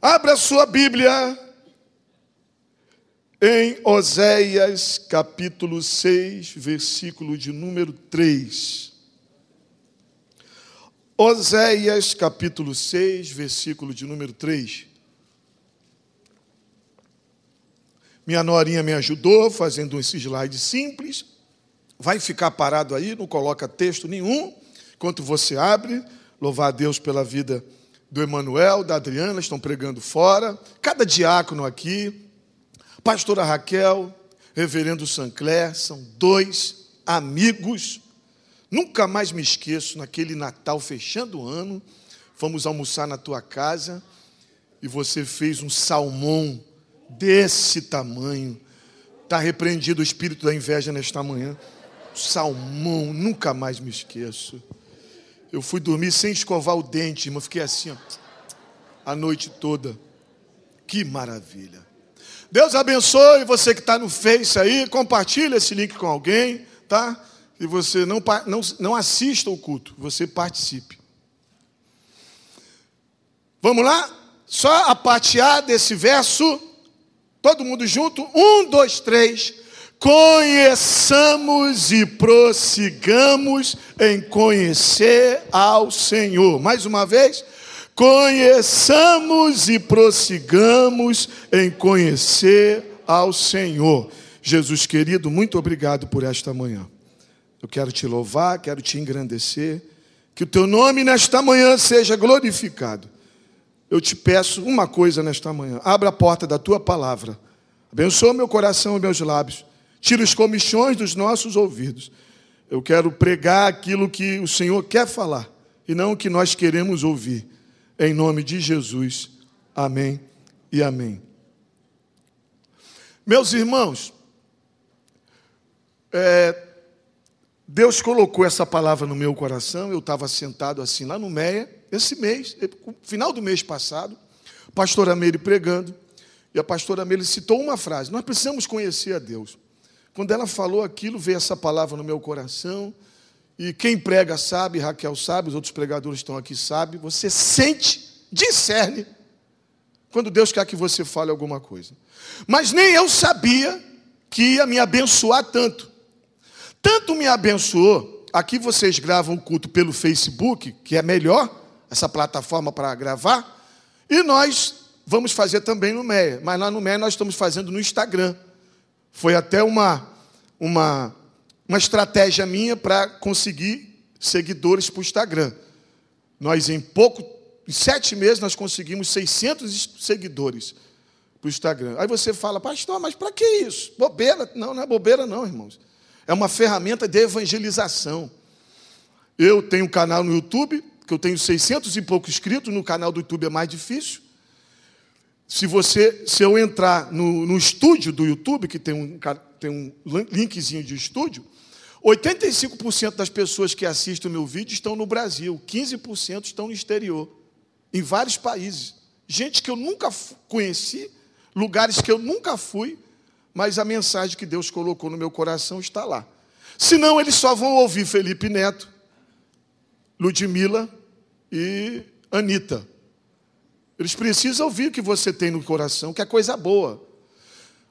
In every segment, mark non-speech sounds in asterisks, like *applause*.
Abra sua Bíblia em Oséias capítulo 6, versículo de número 3. Oséias capítulo 6, versículo de número 3. Minha norinha me ajudou fazendo um slide simples. Vai ficar parado aí, não coloca texto nenhum. Enquanto você abre, louvar a Deus pela vida do Emanuel, da Adriana, estão pregando fora. Cada diácono aqui, pastora Raquel, reverendo Sancler, são dois amigos. Nunca mais me esqueço, naquele Natal, fechando o ano, fomos almoçar na tua casa e você fez um salmão desse tamanho. Está repreendido o espírito da inveja nesta manhã. Salmão, nunca mais me esqueço. Eu fui dormir sem escovar o dente, mas fiquei assim, ó, a noite toda. Que maravilha. Deus abençoe você que está no Face aí, compartilha esse link com alguém, tá? E você não, não, não assista o culto, você participe. Vamos lá? Só a parte A desse verso Todo mundo junto? Um, dois, três. Conheçamos e prossigamos em conhecer ao Senhor. Mais uma vez. Conheçamos e prossigamos em conhecer ao Senhor. Jesus querido, muito obrigado por esta manhã. Eu quero te louvar, quero te engrandecer. Que o teu nome nesta manhã seja glorificado eu te peço uma coisa nesta manhã: abra a porta da tua palavra, abençoa meu coração e meus lábios, tira os comichões dos nossos ouvidos. Eu quero pregar aquilo que o Senhor quer falar e não o que nós queremos ouvir. Em nome de Jesus. Amém e amém. Meus irmãos, é, Deus colocou essa palavra no meu coração. Eu estava sentado assim lá no Meia esse mês, final do mês passado, a pastora Meire pregando, e a pastora Meire citou uma frase: Nós precisamos conhecer a Deus. Quando ela falou aquilo, veio essa palavra no meu coração, e quem prega sabe, Raquel sabe, os outros pregadores estão aqui sabem, você sente, discerne, quando Deus quer que você fale alguma coisa. Mas nem eu sabia que ia me abençoar tanto. Tanto me abençoou, aqui vocês gravam o culto pelo Facebook, que é melhor, essa plataforma para gravar. E nós vamos fazer também no MEA. Mas lá no MEA nós estamos fazendo no Instagram. Foi até uma, uma, uma estratégia minha para conseguir seguidores para o Instagram. Nós, em pouco, em sete meses, nós conseguimos 600 seguidores para o Instagram. Aí você fala, pastor, mas para que isso? Bobeira? Não, não é bobeira, não, irmãos. É uma ferramenta de evangelização. Eu tenho um canal no YouTube, que eu tenho 600 e pouco inscritos, no canal do YouTube é mais difícil. Se você, se eu entrar no, no estúdio do YouTube, que tem um, tem um linkzinho de estúdio, 85% das pessoas que assistem o meu vídeo estão no Brasil, 15% estão no exterior, em vários países. Gente que eu nunca conheci, lugares que eu nunca fui, mas a mensagem que Deus colocou no meu coração está lá. Senão eles só vão ouvir Felipe Neto, Ludmila e Anitta. Eles precisam ouvir o que você tem no coração, que é coisa boa.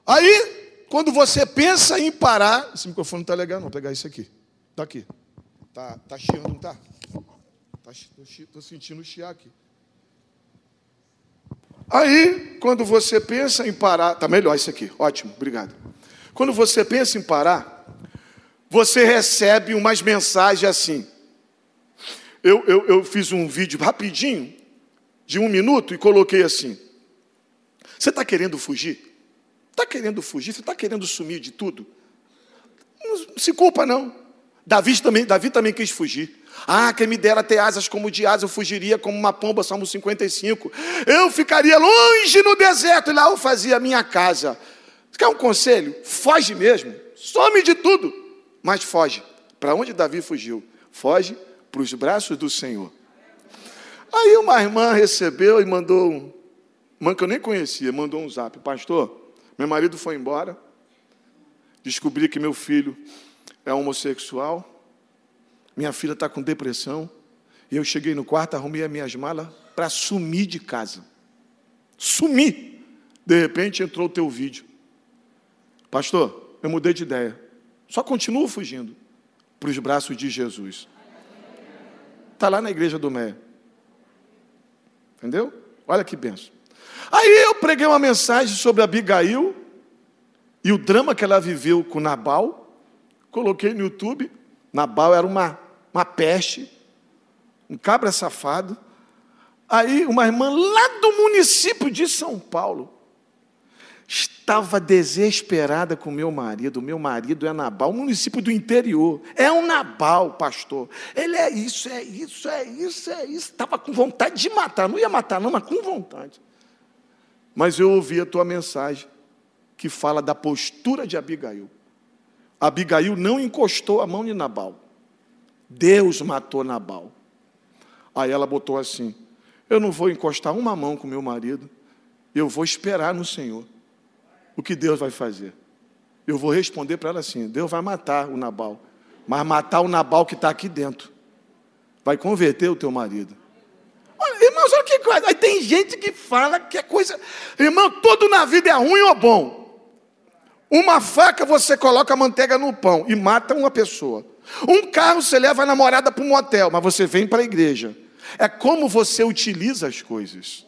Aí, quando você pensa em parar, esse microfone não está legal, não, vou pegar isso aqui. Está aqui. Está tá chiando, não está? Estou sentindo chiar aqui. Aí, quando você pensa em parar, está melhor isso aqui, ótimo, obrigado. Quando você pensa em parar, você recebe umas mensagens assim: eu, eu, eu fiz um vídeo rapidinho, de um minuto, e coloquei assim: Você está querendo fugir? Está querendo fugir? Você está querendo sumir de tudo? Não se culpa, não. Davi também, Davi também quis fugir. Ah, quem me dera ter asas como de asa, eu fugiria como uma pomba, Salmo 55. Eu ficaria longe no deserto, e lá eu fazia a minha casa. Quer um conselho? Foge mesmo. Some de tudo. Mas foge. Para onde Davi fugiu? Foge para os braços do Senhor. Aí uma irmã recebeu e mandou, uma que eu nem conhecia, mandou um zap, pastor, meu marido foi embora, descobri que meu filho é homossexual, minha filha está com depressão, e eu cheguei no quarto, arrumei as minhas malas para sumir de casa. Sumi. De repente entrou o teu vídeo. Pastor, eu mudei de ideia. Só continuo fugindo para os braços de Jesus. Está lá na igreja do Mé. Entendeu? Olha que benção. Aí eu preguei uma mensagem sobre Abigail e o drama que ela viveu com Nabal. Coloquei no YouTube. Nabal era uma, uma peste, um cabra safado. Aí uma irmã lá do município de São Paulo estava desesperada com meu marido. Meu marido é Nabal, município do interior. É um Nabal, pastor. Ele é isso, é isso, é isso, é isso. Estava com vontade de matar. Não ia matar, não, mas com vontade. Mas eu ouvi a tua mensagem que fala da postura de Abigail. Abigail não encostou a mão de Nabal. Deus matou Nabal. Aí ela botou assim: Eu não vou encostar uma mão com meu marido, eu vou esperar no Senhor o que Deus vai fazer. Eu vou responder para ela assim: Deus vai matar o Nabal, mas matar o Nabal que está aqui dentro. Vai converter o teu marido. Olha, irmãos, olha que coisa. Aí tem gente que fala que é coisa. Irmão, tudo na vida é ruim ou bom? Uma faca você coloca manteiga no pão e mata uma pessoa. Um carro você leva a namorada para um motel, mas você vem para a igreja. É como você utiliza as coisas.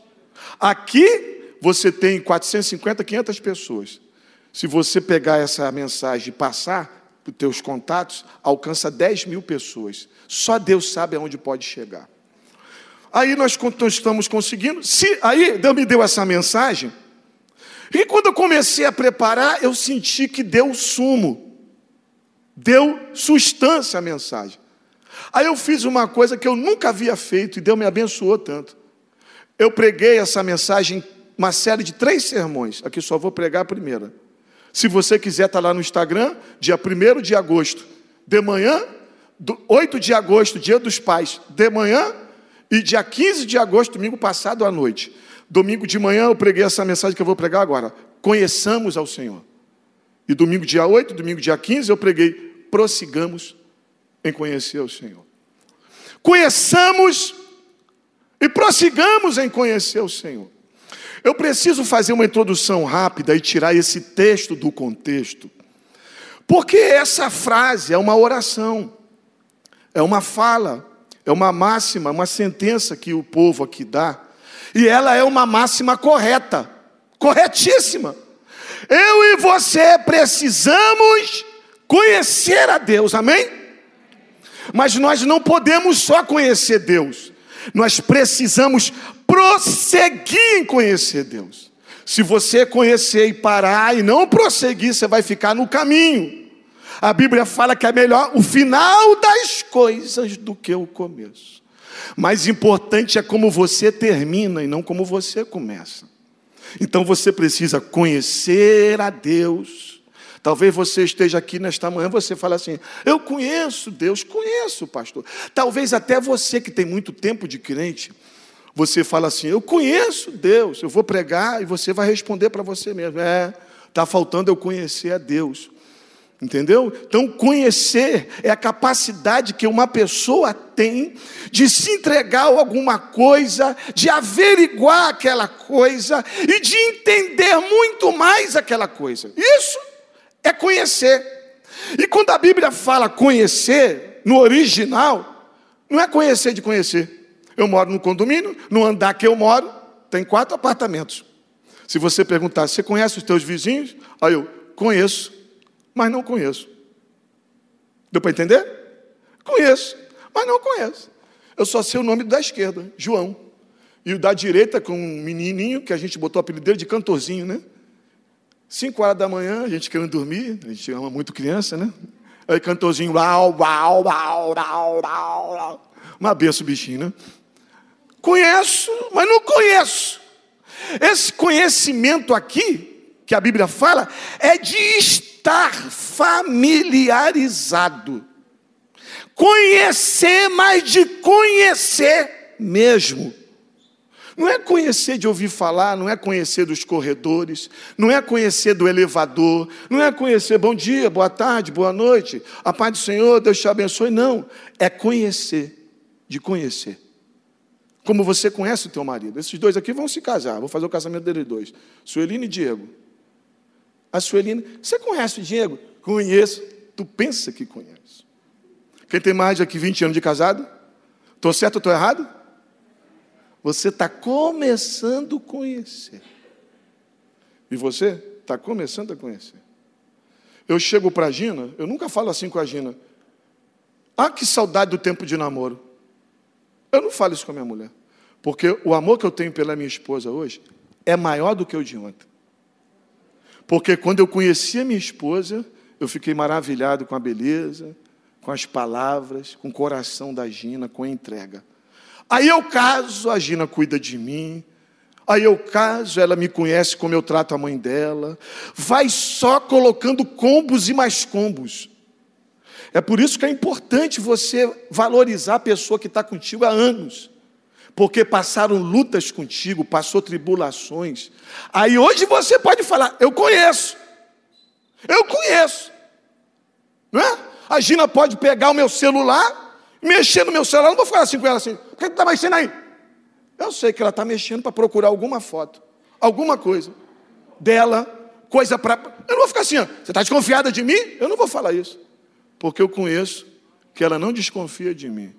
Aqui você tem 450, 500 pessoas. Se você pegar essa mensagem e passar para os teus contatos, alcança 10 mil pessoas. Só Deus sabe aonde pode chegar. Aí nós estamos conseguindo. Se, aí Deus me deu essa mensagem. E quando eu comecei a preparar, eu senti que deu sumo. Deu substância à mensagem. Aí eu fiz uma coisa que eu nunca havia feito e Deus me abençoou tanto. Eu preguei essa mensagem uma série de três sermões. Aqui só vou pregar a primeira. Se você quiser, tá lá no Instagram, dia 1 de agosto, de manhã, 8 de agosto, dia dos pais, de manhã, e dia 15 de agosto, domingo passado à noite. Domingo de manhã eu preguei essa mensagem que eu vou pregar agora. Conheçamos ao Senhor. E domingo dia 8, domingo dia 15, eu preguei, prossigamos em conhecer ao Senhor. Conheçamos e prossigamos em conhecer o Senhor. Eu preciso fazer uma introdução rápida e tirar esse texto do contexto, porque essa frase é uma oração, é uma fala, é uma máxima, uma sentença que o povo aqui dá, e ela é uma máxima correta, corretíssima. Eu e você precisamos conhecer a Deus, amém? Mas nós não podemos só conhecer Deus, nós precisamos prosseguir em conhecer Deus. Se você conhecer e parar e não prosseguir, você vai ficar no caminho. A Bíblia fala que é melhor o final das coisas do que o começo. Mais importante é como você termina e não como você começa. Então você precisa conhecer a Deus. Talvez você esteja aqui nesta manhã, você fala assim: Eu conheço Deus, conheço, pastor. Talvez até você que tem muito tempo de crente, você fala assim: Eu conheço Deus, eu vou pregar e você vai responder para você mesmo. É, está faltando eu conhecer a Deus. Entendeu? Então, conhecer é a capacidade que uma pessoa tem de se entregar a alguma coisa, de averiguar aquela coisa e de entender muito mais aquela coisa. Isso é conhecer. E quando a Bíblia fala conhecer, no original, não é conhecer de conhecer. Eu moro no condomínio, no andar que eu moro, tem quatro apartamentos. Se você perguntar, você conhece os teus vizinhos? Aí eu, conheço, mas não conheço. Deu para entender? Conheço, mas não conheço. Eu só sei o nome da esquerda, João. E o da direita, com um menininho, que a gente botou o apelido dele de cantorzinho, né? Cinco horas da manhã, a gente querendo dormir, a gente ama muito criança, né? Aí cantorzinho, uau, uau, uau, uau, uau, uau. Uma benção, bichinho, né? Conheço, mas não conheço. Esse conhecimento aqui, que a Bíblia fala, é de estar familiarizado. Conhecer, mas de conhecer mesmo. Não é conhecer de ouvir falar, não é conhecer dos corredores, não é conhecer do elevador, não é conhecer bom dia, boa tarde, boa noite, a paz do Senhor, Deus te abençoe. Não, é conhecer, de conhecer. como você conhece o teu marido. Esses dois aqui vão se casar, vou fazer o casamento deles dois. Sueline e Diego. A Sueline, você conhece o Diego? Conheço. Tu pensa que conhece. Quem tem mais de aqui 20 anos de casado? Estou certo ou estou errado? Você está começando a conhecer. E você está começando a conhecer. Eu chego para a Gina, eu nunca falo assim com a Gina. Ah, que saudade do tempo de namoro. Eu não falo isso com a minha mulher. Porque o amor que eu tenho pela minha esposa hoje é maior do que o de ontem. Porque quando eu conheci a minha esposa, eu fiquei maravilhado com a beleza, com as palavras, com o coração da Gina, com a entrega. Aí eu caso, a Gina cuida de mim. Aí eu caso, ela me conhece como eu trato a mãe dela. Vai só colocando combos e mais combos. É por isso que é importante você valorizar a pessoa que está contigo há anos. Porque passaram lutas contigo, passou tribulações. Aí hoje você pode falar, eu conheço. Eu conheço. Não é? A Gina pode pegar o meu celular, mexer no meu celular. Não vou falar assim com ela assim, por que você está mexendo aí? Eu sei que ela está mexendo para procurar alguma foto, alguma coisa dela, coisa para. Eu não vou ficar assim, ó, você está desconfiada de mim? Eu não vou falar isso porque eu conheço que ela não desconfia de mim.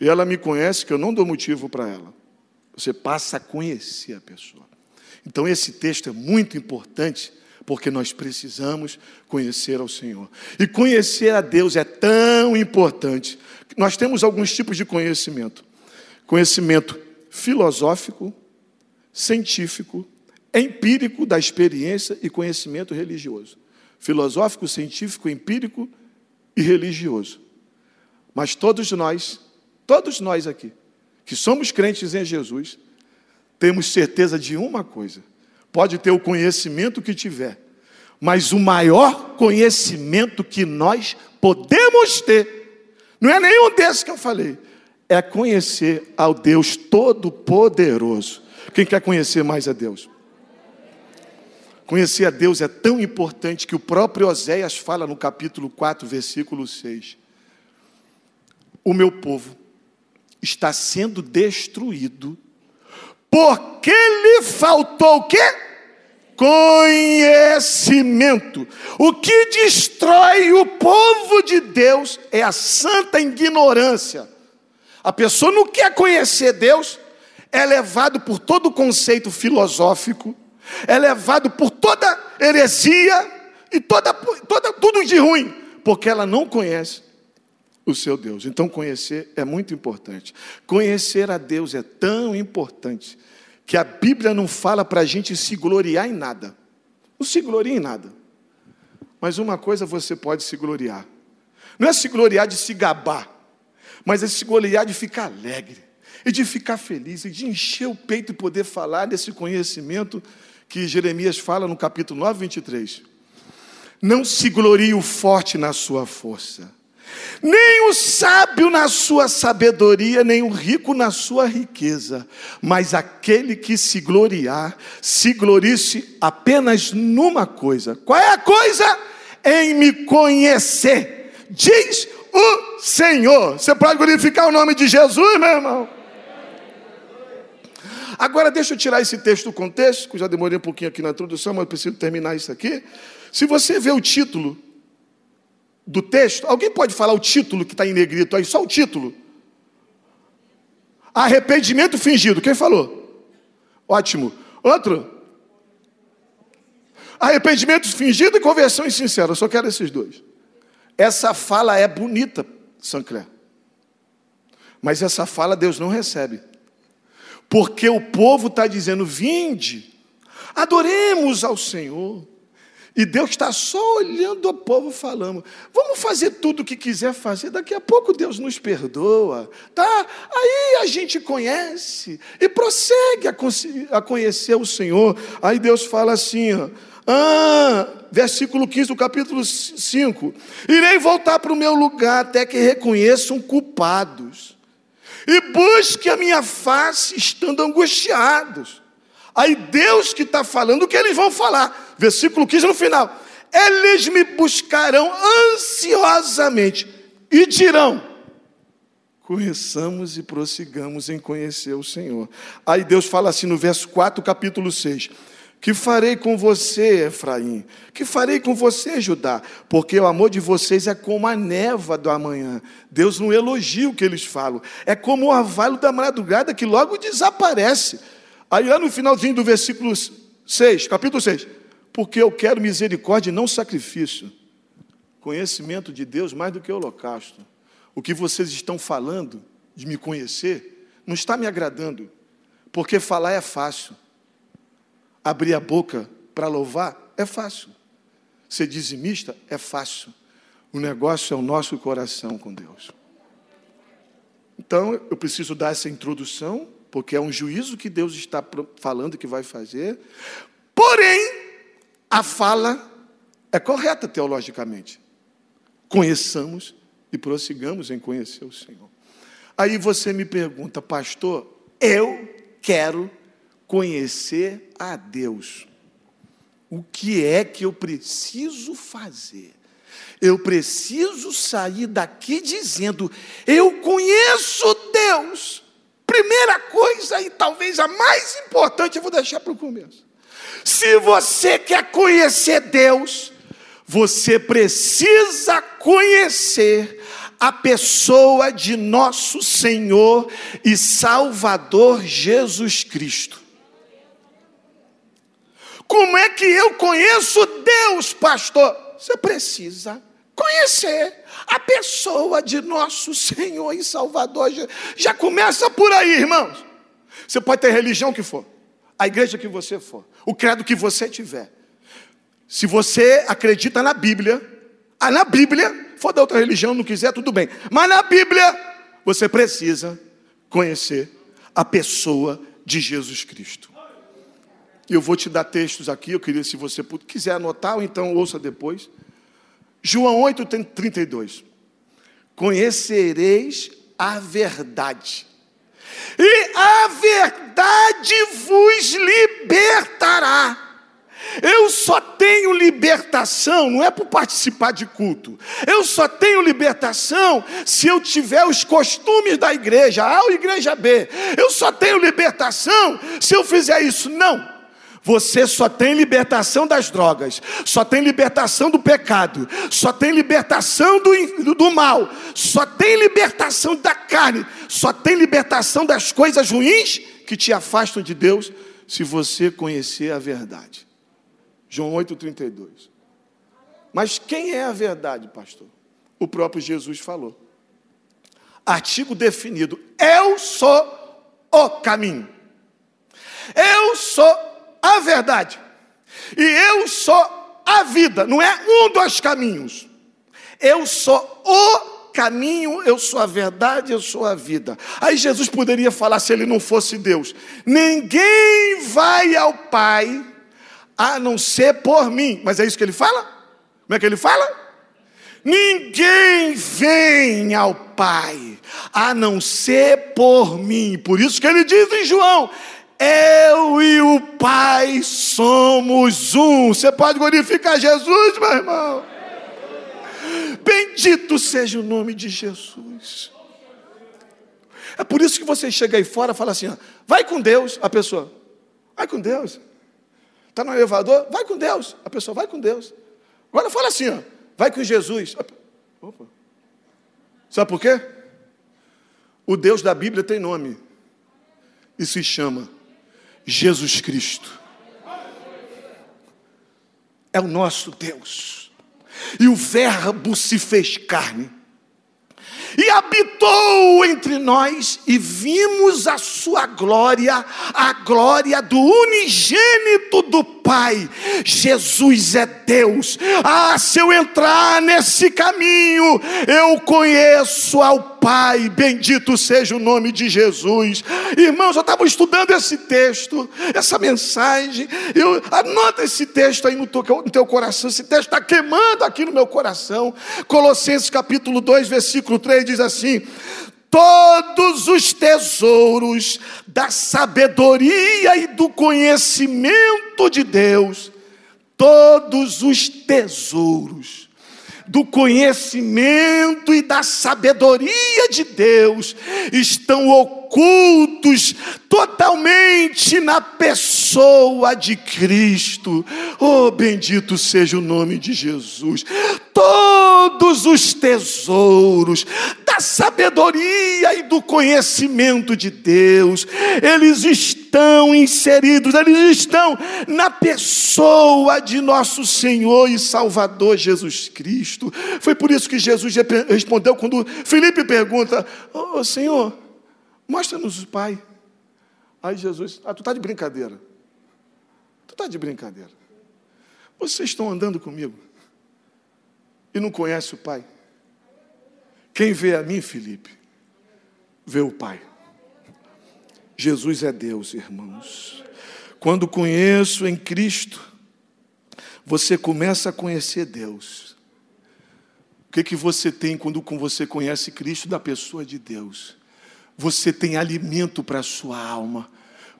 E ela me conhece que eu não dou motivo para ela. Você passa a conhecer a pessoa. Então, esse texto é muito importante, porque nós precisamos conhecer ao Senhor. E conhecer a Deus é tão importante. Nós temos alguns tipos de conhecimento: conhecimento filosófico, científico, empírico da experiência e conhecimento religioso. Filosófico, científico, empírico e religioso. Mas todos nós, todos nós aqui, que somos crentes em Jesus, temos certeza de uma coisa: pode ter o conhecimento que tiver, mas o maior conhecimento que nós podemos ter, não é nenhum desses que eu falei, é conhecer ao Deus Todo-Poderoso. Quem quer conhecer mais a Deus? Conhecer a Deus é tão importante que o próprio Oséias fala no capítulo 4, versículo 6. O meu povo está sendo destruído porque lhe faltou o quê? Conhecimento. O que destrói o povo de Deus é a santa ignorância. A pessoa não quer conhecer Deus, é levado por todo o conceito filosófico, é levado por toda heresia e toda, toda, tudo de ruim, porque ela não conhece o seu Deus. Então, conhecer é muito importante. Conhecer a Deus é tão importante que a Bíblia não fala para a gente se gloriar em nada. Não se gloria em nada. Mas uma coisa você pode se gloriar. Não é se gloriar de se gabar, mas é se gloriar de ficar alegre, e de ficar feliz, e de encher o peito e poder falar desse conhecimento que Jeremias fala no capítulo 9, 23. Não se glorie o forte na sua força, nem o sábio na sua sabedoria, nem o rico na sua riqueza, mas aquele que se gloriar, se glorice apenas numa coisa. Qual é a coisa? Em me conhecer, diz o Senhor. Você pode glorificar o nome de Jesus, meu irmão? Agora, deixa eu tirar esse texto do contexto, que já demorei um pouquinho aqui na introdução, mas eu preciso terminar isso aqui. Se você vê o título do texto, alguém pode falar o título que está em negrito aí, só o título? Arrependimento fingido. Quem falou? Ótimo. Outro? Arrependimento fingido e conversão insincera. Eu só quero esses dois. Essa fala é bonita, Sancler. Mas essa fala Deus não recebe. Porque o povo está dizendo: vinde, adoremos ao Senhor. E Deus está só olhando o povo falando: vamos fazer tudo o que quiser fazer, daqui a pouco Deus nos perdoa, tá? Aí a gente conhece e prossegue a, conhecer o Senhor. Aí Deus fala assim: ó, ah, versículo 15 do capítulo 5: Irei voltar para o meu lugar até que reconheçam culpados e busque a minha face estando angustiados. Aí Deus que está falando o que eles vão falar. Versículo 15 no final. Eles me buscarão ansiosamente e dirão: conheçamos e prossigamos em conhecer o Senhor. Aí Deus fala assim no verso 4, capítulo 6. Que farei com você, Efraim? Que farei com você, Judá? Porque o amor de vocês é como a neva do amanhã. Deus não elogia o que eles falam. É como o orvalho da madrugada que logo desaparece. Aí lá no finalzinho do versículo 6, capítulo 6. Porque eu quero misericórdia e não sacrifício. Conhecimento de Deus mais do que holocausto. O que vocês estão falando de me conhecer não está me agradando. Porque falar é fácil Abrir a boca para louvar é fácil. Ser dizimista é fácil. O negócio é o nosso coração com Deus. Então, eu preciso dar essa introdução, porque é um juízo que Deus está falando que vai fazer. Porém, a fala é correta teologicamente. Conheçamos e prossigamos em conhecer o Senhor. Aí você me pergunta, pastor, eu quero conhecer a Deus. O que é que eu preciso fazer? Eu preciso sair daqui dizendo: Eu conheço Deus. Primeira coisa, e talvez a mais importante, eu vou deixar para o começo. Se você quer conhecer Deus, você precisa conhecer a pessoa de nosso Senhor e Salvador Jesus Cristo. Como é que eu conheço Deus, pastor? Você precisa conhecer a pessoa de nosso Senhor e Salvador. Já começa por aí, irmãos. Você pode ter religião que for, a igreja que você for, o credo que você tiver. Se você acredita na Bíblia, ah, na Bíblia, for da outra religião, não quiser, tudo bem. Mas na Bíblia, você precisa conhecer a pessoa de Jesus Cristo. Eu vou te dar textos aqui, eu queria, se você quiser anotar, ou então ouça depois. João 8, 32. Conhecereis a verdade, e a verdade vos libertará. Eu só tenho libertação, não é por participar de culto. Eu só tenho libertação se eu tiver os costumes da igreja A ou igreja B. Eu só tenho libertação se eu fizer isso. Não. Você só tem libertação das drogas, só tem libertação do pecado, só tem libertação do, do mal, só tem libertação da carne, só tem libertação das coisas ruins que te afastam de Deus, se você conhecer a verdade. João 8,32. Mas quem é a verdade, pastor? O próprio Jesus falou. Artigo definido: Eu sou o caminho. Eu sou a verdade. E eu sou a vida, não é um dos caminhos. Eu sou o caminho, eu sou a verdade, eu sou a vida. Aí Jesus poderia falar se ele não fosse Deus: ninguém vai ao Pai a não ser por mim. Mas é isso que ele fala? Como é que ele fala? Ninguém vem ao Pai a não ser por mim. Por isso que ele diz em João: eu e o Pai somos um. Você pode glorificar Jesus, meu irmão? Bendito seja o nome de Jesus. É por isso que você chega aí fora e fala assim: ó, vai com Deus. A pessoa, vai com Deus. Está no elevador? Vai com Deus. A pessoa, vai com Deus. Agora fala assim: ó, vai com Jesus. Opa. Sabe por quê? O Deus da Bíblia tem nome e se chama Jesus Cristo. É o nosso Deus. E o Verbo se fez carne e habitou entre nós e vimos a sua glória, a glória do unigênito do Pai. Jesus é Deus. Ah, se eu entrar nesse caminho, eu conheço ao Pai, bendito seja o nome de Jesus. Irmãos, eu estava estudando esse texto, essa mensagem. Eu, anota esse texto aí no teu, no teu coração. Esse texto está queimando aqui no meu coração. Colossenses capítulo 2, versículo 3 diz assim: todos os tesouros da sabedoria e do conhecimento de Deus, todos os tesouros do conhecimento e da sabedoria de Deus estão ocultos totalmente na pessoa de Cristo. Oh, bendito seja o nome de Jesus. Todos os tesouros da sabedoria e do conhecimento de Deus, eles estão inseridos, eles estão na pessoa de nosso Senhor e Salvador Jesus Cristo. Foi por isso que Jesus respondeu quando Felipe pergunta: oh, Senhor, mostra-nos o Pai. Aí Jesus, ah, tu está de brincadeira. Tu está de brincadeira. Vocês estão andando comigo e não conhecem o Pai. Quem vê a mim, Felipe, vê o Pai. Jesus é Deus, irmãos. Quando conheço em Cristo, você começa a conhecer Deus. O que, que você tem quando você conhece Cristo da pessoa de Deus? Você tem alimento para a sua alma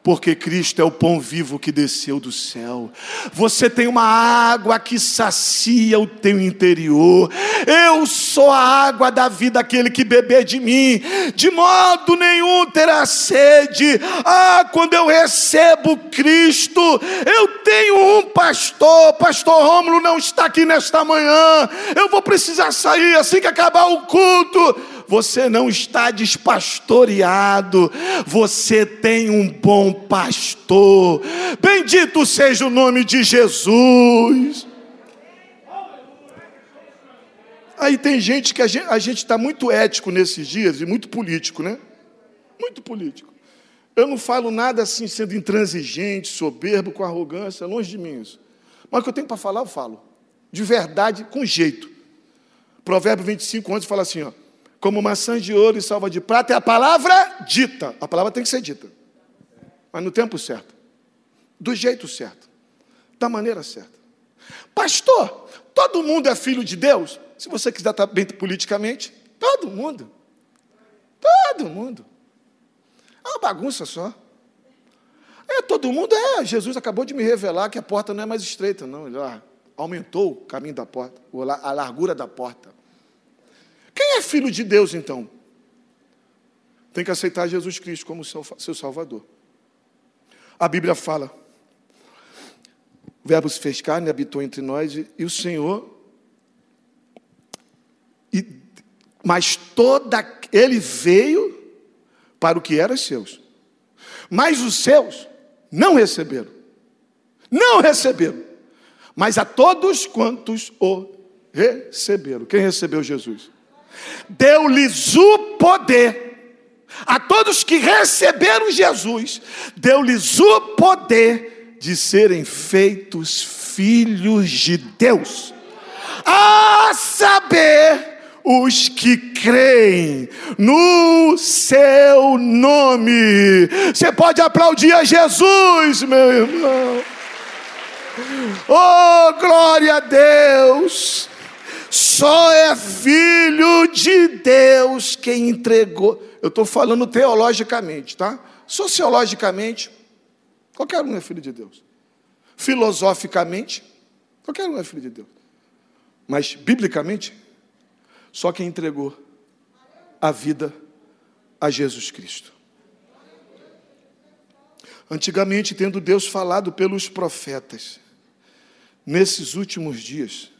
porque Cristo é o pão vivo que desceu do céu. Você tem uma água que sacia o teu interior. Eu sou a água da vida, aquele que beber de mim, de modo nenhum terá sede. Ah, quando eu recebo Cristo, eu tenho um pastor, pastor Rômulo não está aqui nesta manhã. Eu vou precisar sair assim que acabar o culto você não está despastoreado, você tem um bom pastor. Bendito seja o nome de Jesus. Aí tem gente que a gente está muito ético nesses dias e muito político, né? Muito político. Eu não falo nada assim sendo intransigente, soberbo, com arrogância, longe de mim isso. Mas o que eu tenho para falar, eu falo. De verdade, com jeito. Provérbio 25, 11 fala assim: ó, como maçã de ouro e salva de prata, é a palavra dita. A palavra tem que ser dita, mas no tempo certo, do jeito certo, da maneira certa. Pastor, todo mundo é filho de Deus? Se você quiser estar bem politicamente, todo mundo. Todo mundo. É uma bagunça só. É, todo mundo é. Jesus acabou de me revelar que a porta não é mais estreita, não. Ele aumentou o caminho da porta, a largura da porta. Quem é filho de Deus, então? Tem que aceitar Jesus Cristo como seu, seu Salvador. A Bíblia fala: o Verbo se fez carne, habitou entre nós, e, e o Senhor. E, mas toda. Ele veio para o que era seus. Mas os seus não receberam. Não receberam. Mas a todos quantos o receberam. Quem recebeu Jesus? Deu-lhes o poder. A todos que receberam Jesus, deu-lhes o poder de serem feitos filhos de Deus. A saber, os que creem no seu nome. Você pode aplaudir a Jesus, meu irmão. Oh, glória a Deus! Só é filho de Deus quem entregou. Eu estou falando teologicamente, tá? Sociologicamente, qualquer um é filho de Deus. Filosoficamente, qualquer um é filho de Deus. Mas, biblicamente, só quem entregou a vida a Jesus Cristo. Antigamente, tendo Deus falado pelos profetas, nesses últimos dias,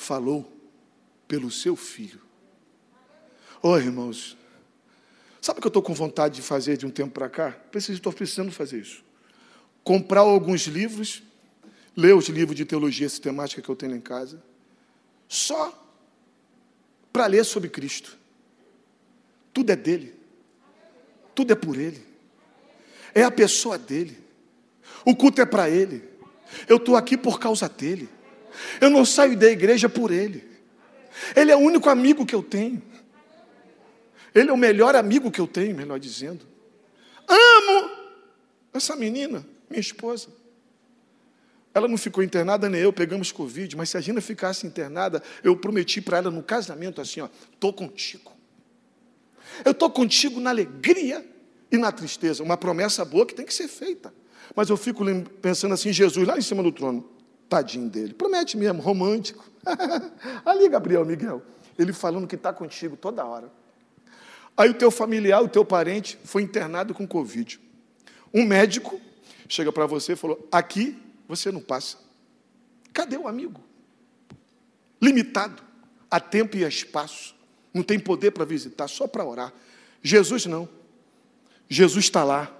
falou pelo seu filho. Oh, irmãos, sabe o que eu estou com vontade de fazer de um tempo para cá? Estou precisando fazer isso. Comprar alguns livros, ler os livros de teologia sistemática que eu tenho em casa, só para ler sobre Cristo. Tudo é dele, tudo é por ele, é a pessoa dele, o culto é para ele, eu estou aqui por causa dele. Eu não saio da igreja por ele. Ele é o único amigo que eu tenho. Ele é o melhor amigo que eu tenho, melhor dizendo. Amo essa menina, minha esposa. Ela não ficou internada, nem eu, pegamos Covid, mas se a Gina ficasse internada, eu prometi para ela no casamento assim: ó, estou contigo. Eu estou contigo na alegria e na tristeza. Uma promessa boa que tem que ser feita. Mas eu fico pensando assim: Jesus lá em cima do trono. Tadinho dele. Promete mesmo, romântico. *laughs* Ali, Gabriel Miguel. Ele falando que está contigo toda hora. Aí o teu familiar, o teu parente, foi internado com Covid. Um médico chega para você e falou: aqui você não passa. Cadê o amigo? Limitado a tempo e a espaço. Não tem poder para visitar, só para orar. Jesus não. Jesus está lá.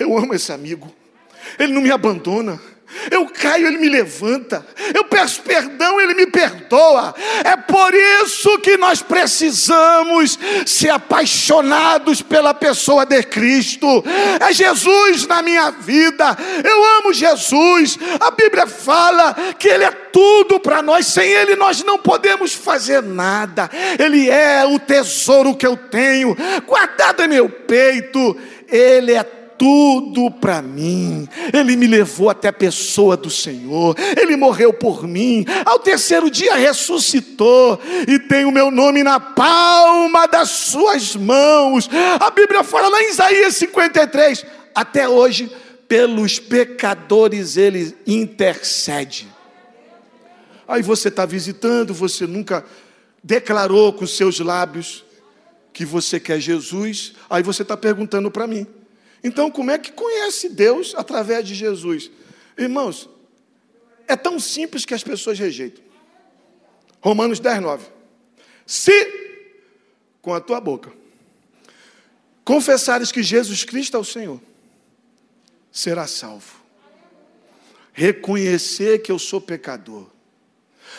Eu amo esse amigo. Ele não me abandona. Eu caio, ele me levanta. Eu peço perdão, ele me perdoa. É por isso que nós precisamos ser apaixonados pela pessoa de Cristo. É Jesus na minha vida. Eu amo Jesus. A Bíblia fala que ele é tudo para nós. Sem ele nós não podemos fazer nada. Ele é o tesouro que eu tenho guardado em meu peito. Ele é tudo para mim. Ele me levou até a pessoa do Senhor. Ele morreu por mim. Ao terceiro dia ressuscitou e tem o meu nome na palma das suas mãos. A Bíblia fala lá em Isaías 53, até hoje pelos pecadores ele intercede. Aí você está visitando, você nunca declarou com seus lábios que você quer Jesus, aí você está perguntando para mim. Então, como é que conhece Deus através de Jesus? Irmãos, é tão simples que as pessoas rejeitam. Romanos 10, 9. Se com a tua boca confessares que Jesus Cristo é o Senhor, será salvo. Reconhecer que eu sou pecador.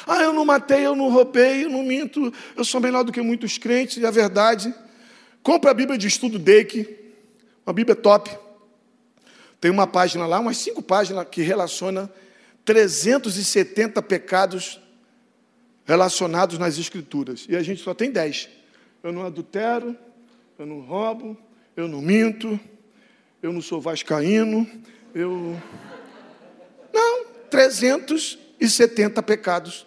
Ah, eu não matei, eu não roubei, eu não minto, eu sou melhor do que muitos crentes, e a verdade. Compre a Bíblia de estudo Dake, uma Bíblia top. Tem uma página lá, umas cinco páginas, que relaciona 370 pecados relacionados nas Escrituras. E a gente só tem 10. Eu não adultero, eu não roubo, eu não minto, eu não sou vascaíno, eu. Não, 370 pecados.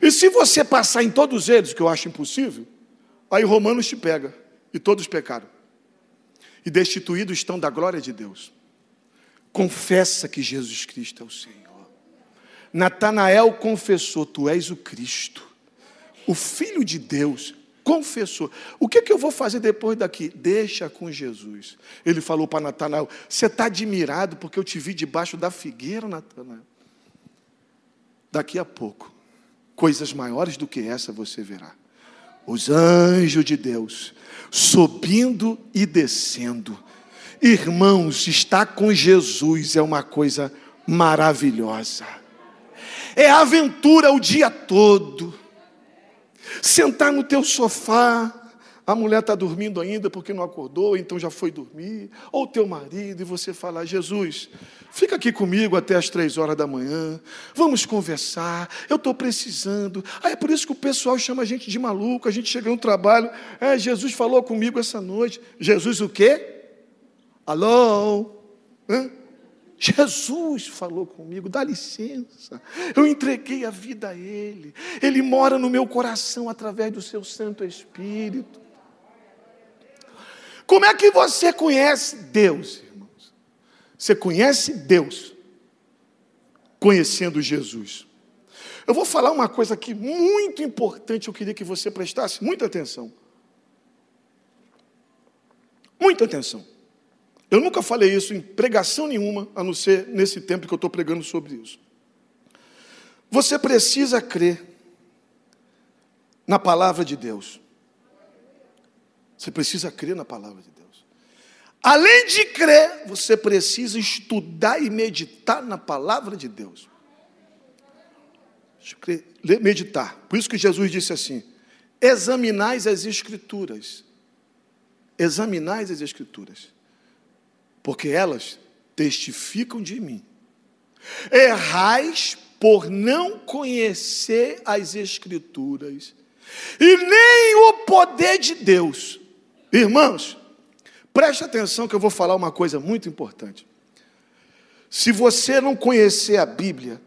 E se você passar em todos eles, que eu acho impossível, aí Romanos te pega, e todos pecaram e destituídos estão da glória de Deus. Confessa que Jesus Cristo é o Senhor. Natanael confessou: Tu és o Cristo, o Filho de Deus. Confessou. O que, é que eu vou fazer depois daqui? Deixa com Jesus. Ele falou para Natanael: Você está admirado porque eu te vi debaixo da figueira, Natanael. Daqui a pouco, coisas maiores do que essa você verá. Os anjos de Deus subindo e descendo. Irmãos, estar com Jesus é uma coisa maravilhosa. É aventura o dia todo. Sentar no teu sofá, a mulher está dormindo ainda porque não acordou, então já foi dormir, ou teu marido, e você falar: Jesus, fica aqui comigo até as três horas da manhã, vamos conversar, eu estou precisando. Ah, é por isso que o pessoal chama a gente de maluco, a gente chega no trabalho, é, Jesus falou comigo essa noite. Jesus o quê? Alô? Hã? Jesus falou comigo, dá licença. Eu entreguei a vida a Ele. Ele mora no meu coração através do seu Santo Espírito. Como é que você conhece Deus, irmãos? Você conhece Deus conhecendo Jesus. Eu vou falar uma coisa aqui muito importante, eu queria que você prestasse muita atenção. Muita atenção. Eu nunca falei isso em pregação nenhuma, a não ser nesse tempo que eu estou pregando sobre isso. Você precisa crer na palavra de Deus. Você precisa crer na palavra de Deus. Além de crer, você precisa estudar e meditar na palavra de Deus. Meditar. Por isso que Jesus disse assim: examinais as Escrituras. Examinais as Escrituras. Porque elas testificam de mim. Errais por não conhecer as Escrituras e nem o poder de Deus. Irmãos, preste atenção que eu vou falar uma coisa muito importante. Se você não conhecer a Bíblia,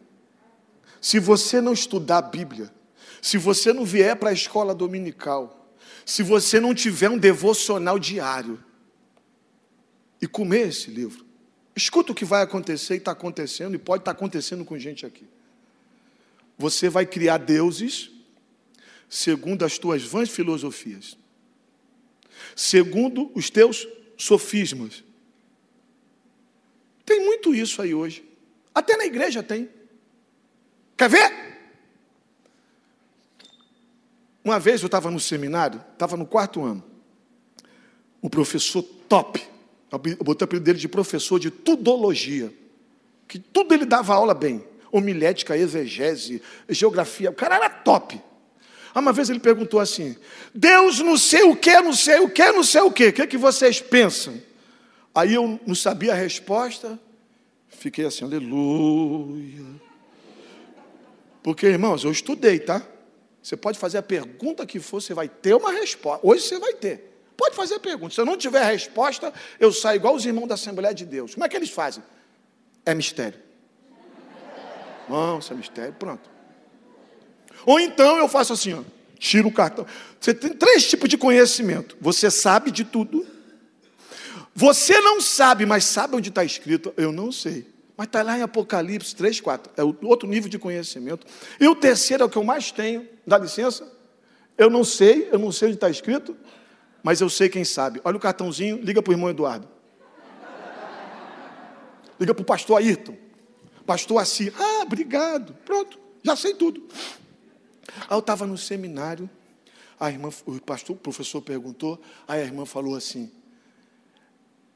se você não estudar a Bíblia, se você não vier para a escola dominical, se você não tiver um devocional diário e comer esse livro, Escuta o que vai acontecer e está acontecendo, e pode estar tá acontecendo com gente aqui. Você vai criar deuses segundo as tuas vãs filosofias, segundo os teus sofismas. Tem muito isso aí hoje. Até na igreja tem. Quer ver? Uma vez eu estava no seminário, estava no quarto ano. O professor top, eu botei o apelido dele de professor de tudologia, que tudo ele dava aula bem. Homilética, exegese, geografia, o cara era top. Uma vez ele perguntou assim: Deus não sei o que, não sei o que, não sei o que, o que, é que vocês pensam? Aí eu não sabia a resposta, fiquei assim, aleluia. Porque, irmãos, eu estudei, tá? Você pode fazer a pergunta que for, você vai ter uma resposta. Hoje você vai ter. Pode fazer a pergunta. Se eu não tiver a resposta, eu saio igual os irmãos da Assembleia de Deus. Como é que eles fazem? É mistério. Não, isso é mistério, pronto. Ou então eu faço assim, ó, tiro o cartão. Você tem três tipos de conhecimento. Você sabe de tudo. Você não sabe, mas sabe onde está escrito? Eu não sei. Mas está lá em Apocalipse 3, 4. É outro nível de conhecimento. E o terceiro é o que eu mais tenho. Dá licença? Eu não sei, eu não sei onde está escrito, mas eu sei quem sabe. Olha o cartãozinho, liga para o irmão Eduardo. Liga para o pastor Ayrton. Pastor Assi. Ah, obrigado. Pronto, já sei tudo. Aí eu estava no seminário, a irmã, o pastor, o professor perguntou, aí a irmã falou assim: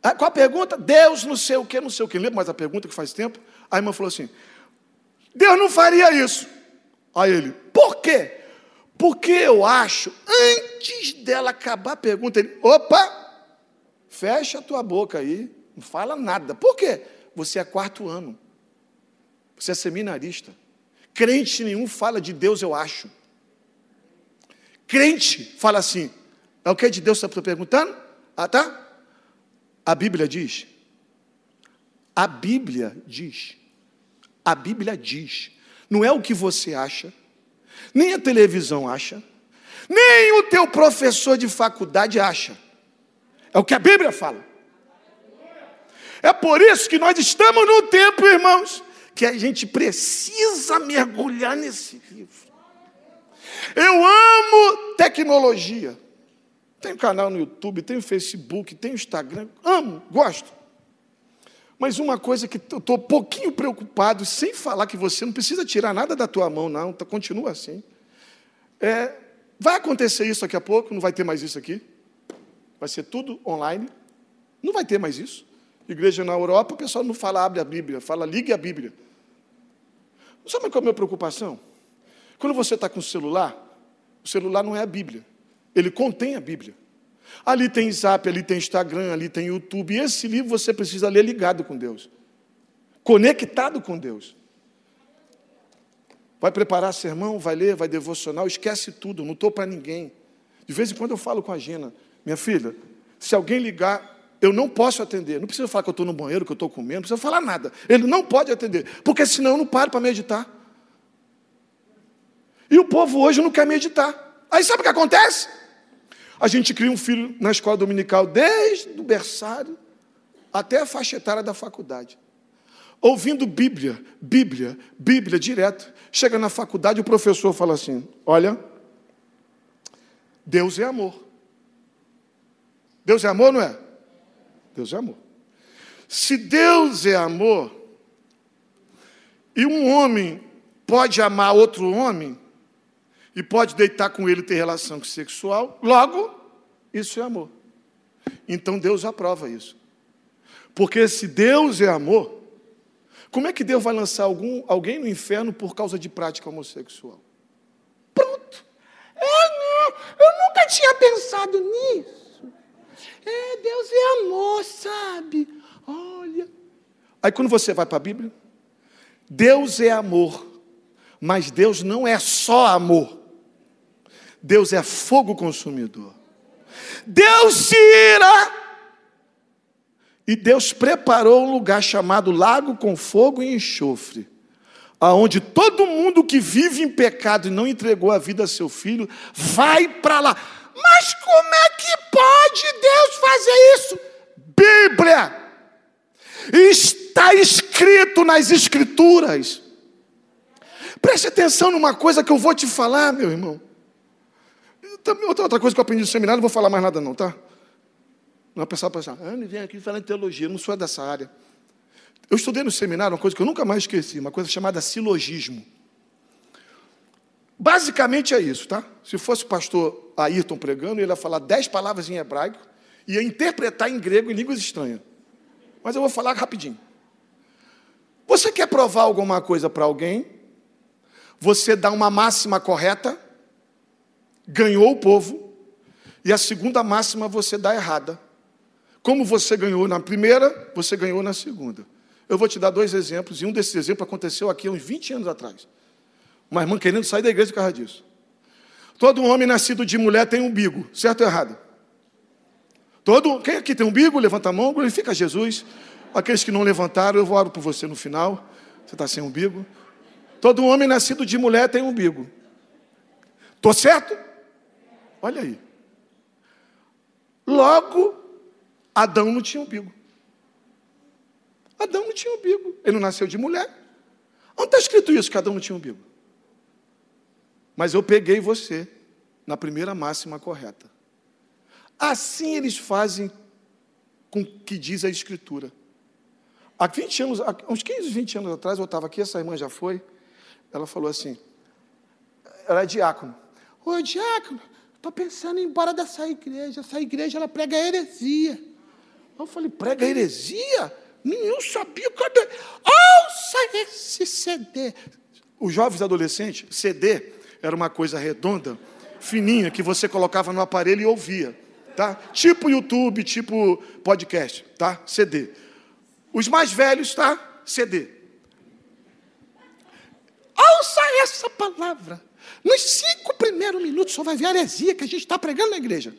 ah, qual a pergunta? Deus não sei o que, não sei o que. Lembra mais a pergunta que faz tempo? A irmã falou assim: Deus não faria isso. Aí ele, por quê? Porque eu acho, antes dela acabar a pergunta, ele, opa, fecha a tua boca aí, não fala nada. Por quê? Você é quarto ano, você é seminarista. Crente nenhum fala de Deus, eu acho. Crente fala assim, é o que de Deus você está perguntando? Ah, tá? A Bíblia diz. A Bíblia diz. A Bíblia diz. Não é o que você acha, nem a televisão acha, nem o teu professor de faculdade acha. É o que a Bíblia fala. É por isso que nós estamos no tempo, irmãos, que a gente precisa mergulhar nesse livro. Eu amo tecnologia. Tenho canal no YouTube, tenho Facebook, tenho Instagram, amo, gosto. Mas uma coisa que eu estou um pouquinho preocupado, sem falar que você não precisa tirar nada da tua mão, não, tá, continua assim. É, vai acontecer isso daqui a pouco, não vai ter mais isso aqui. Vai ser tudo online. Não vai ter mais isso. Igreja na Europa, o pessoal não fala abre a Bíblia, fala ligue a Bíblia. Sabe qual é a minha preocupação? Quando você está com o celular, o celular não é a Bíblia. Ele contém a Bíblia. Ali tem Zap, ali tem Instagram, ali tem YouTube. E esse livro você precisa ler ligado com Deus, conectado com Deus. Vai preparar sermão, vai ler, vai devocional, esquece tudo, não estou para ninguém. De vez em quando eu falo com a Gina, minha filha, se alguém ligar, eu não posso atender. Não precisa falar que eu estou no banheiro, que eu estou comendo, não precisa falar nada. Ele não pode atender, porque senão eu não paro para meditar. E o povo hoje não quer meditar. Aí sabe o que acontece? A gente cria um filho na escola dominical desde o berçário até a faixa etária da faculdade. Ouvindo Bíblia, Bíblia, Bíblia direto. Chega na faculdade, o professor fala assim: Olha, Deus é amor. Deus é amor, não é? Deus é amor. Se Deus é amor, e um homem pode amar outro homem, e pode deitar com ele e ter relação sexual, logo, isso é amor. Então Deus aprova isso. Porque se Deus é amor, como é que Deus vai lançar algum, alguém no inferno por causa de prática homossexual? Pronto. Não, eu nunca tinha pensado nisso. É, Deus é amor, sabe? Olha. Aí quando você vai para a Bíblia, Deus é amor, mas Deus não é só amor. Deus é fogo consumidor. Deus se ira. E Deus preparou um lugar chamado Lago com Fogo e Enxofre, aonde todo mundo que vive em pecado e não entregou a vida a seu filho vai para lá. Mas como é que pode Deus fazer isso? Bíblia. Está escrito nas Escrituras. Preste atenção numa coisa que eu vou te falar, meu irmão. Outra coisa que eu aprendi no seminário, não vou falar mais nada não, tá? Não é pessoal pensar, ah, vem aqui falar em teologia, eu não sou dessa área. Eu estudei no seminário uma coisa que eu nunca mais esqueci, uma coisa chamada silogismo. Basicamente é isso, tá? Se fosse o pastor Ayrton pregando, ele ia falar dez palavras em hebraico e ia interpretar em grego em línguas estranhas. Mas eu vou falar rapidinho. Você quer provar alguma coisa para alguém? Você dá uma máxima correta, ganhou o povo, e a segunda máxima você dá errada. Como você ganhou na primeira, você ganhou na segunda. Eu vou te dar dois exemplos, e um desses exemplos aconteceu aqui há uns 20 anos atrás. Uma irmã querendo sair da igreja por causa disso. Todo homem nascido de mulher tem umbigo, certo ou errado? Todo, quem aqui tem umbigo, levanta a mão, glorifica Jesus. Aqueles que não levantaram, eu vou orar por você no final. Você está sem umbigo. Todo homem nascido de mulher tem umbigo. Estou certo? Olha aí. Logo, Adão não tinha umbigo. Adão não tinha umbigo. Ele não nasceu de mulher. Onde está escrito isso, que Adão não tinha umbigo? Mas eu peguei você na primeira máxima correta. Assim eles fazem com o que diz a Escritura. Há 20 anos, há uns 15, 20 anos atrás, eu estava aqui, essa irmã já foi. Ela falou assim: ela é diácono. Ô diácono, estou pensando em ir embora dessa igreja. Essa igreja ela prega heresia. Eu falei: prega heresia? Nenhum sabia. Cadê? Ouça esse CD. Os jovens adolescentes, CD era uma coisa redonda, fininha, que você colocava no aparelho e ouvia. Tá? Tipo YouTube, tipo podcast, tá? CD. Os mais velhos, tá? CD. Ouça essa palavra. Nos cinco primeiros minutos só vai ver a heresia que a gente está pregando na igreja.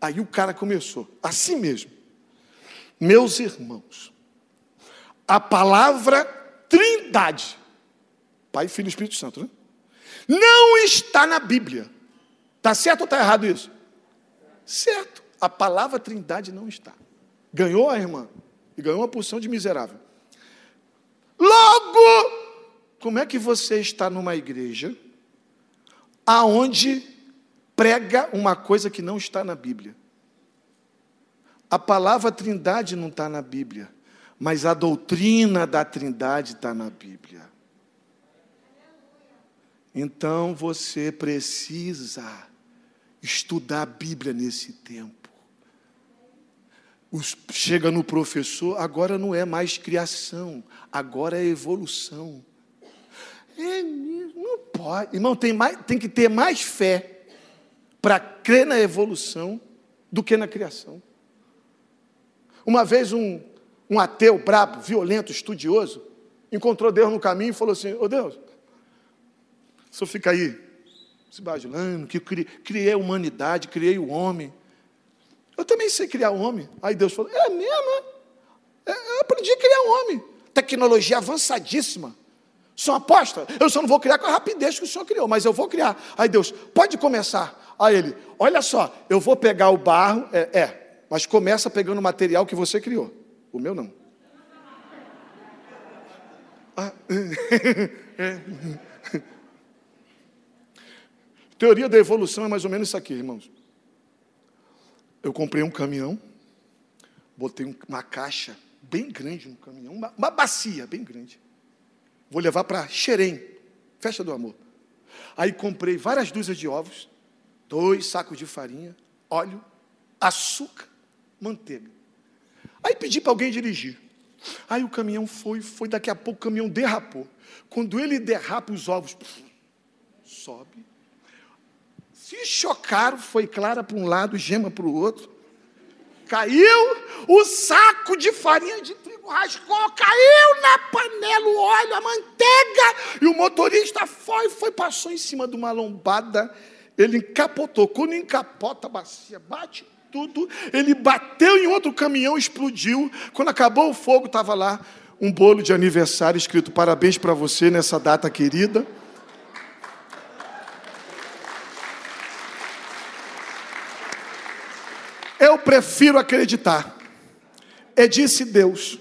Aí o cara começou, assim mesmo. Meus irmãos, a palavra trindade, Pai, Filho e Espírito Santo, né? Não está na Bíblia. Está certo ou está errado isso? Certo. A palavra trindade não está. Ganhou a irmã. E ganhou uma porção de miserável. Logo, como é que você está numa igreja aonde prega uma coisa que não está na Bíblia? A palavra trindade não está na Bíblia, mas a doutrina da trindade está na Bíblia. Então você precisa estudar a Bíblia nesse tempo. Os, chega no professor, agora não é mais criação, agora é evolução. É, não pode. Irmão, tem, mais, tem que ter mais fé para crer na evolução do que na criação. Uma vez um, um ateu brabo, violento, estudioso, encontrou Deus no caminho e falou assim: Ô oh Deus, o senhor fica aí se bajulando, que eu criei a humanidade, criei o homem. Eu também sei criar o homem. Aí Deus falou: É mesmo? É, eu aprendi a criar homem. Tecnologia avançadíssima. Sou aposta. Eu só não vou criar com a rapidez que o senhor criou, mas eu vou criar. Aí Deus, pode começar. Aí ele, olha só, eu vou pegar o barro, é, é mas começa pegando o material que você criou. O meu não. Ah, *laughs* é. Teoria da evolução é mais ou menos isso aqui, irmãos. Eu comprei um caminhão, botei uma caixa bem grande no caminhão, uma, uma bacia bem grande. Vou levar para Xerém, festa do amor. Aí comprei várias dúzias de ovos, dois sacos de farinha, óleo, açúcar, manteiga. Aí pedi para alguém dirigir. Aí o caminhão foi, foi, daqui a pouco o caminhão derrapou. Quando ele derrapa os ovos, sobe, se chocaram, foi clara para um lado, gema para o outro. Caiu o saco de farinha de trigo, rasgou, caiu na panela o óleo, a manteiga, e o motorista foi, foi, passou em cima de uma lombada, ele encapotou. Quando encapota a bacia, bate tudo, ele bateu em outro caminhão, explodiu. Quando acabou o fogo, estava lá um bolo de aniversário escrito parabéns para você nessa data querida. Eu prefiro acreditar. E disse Deus: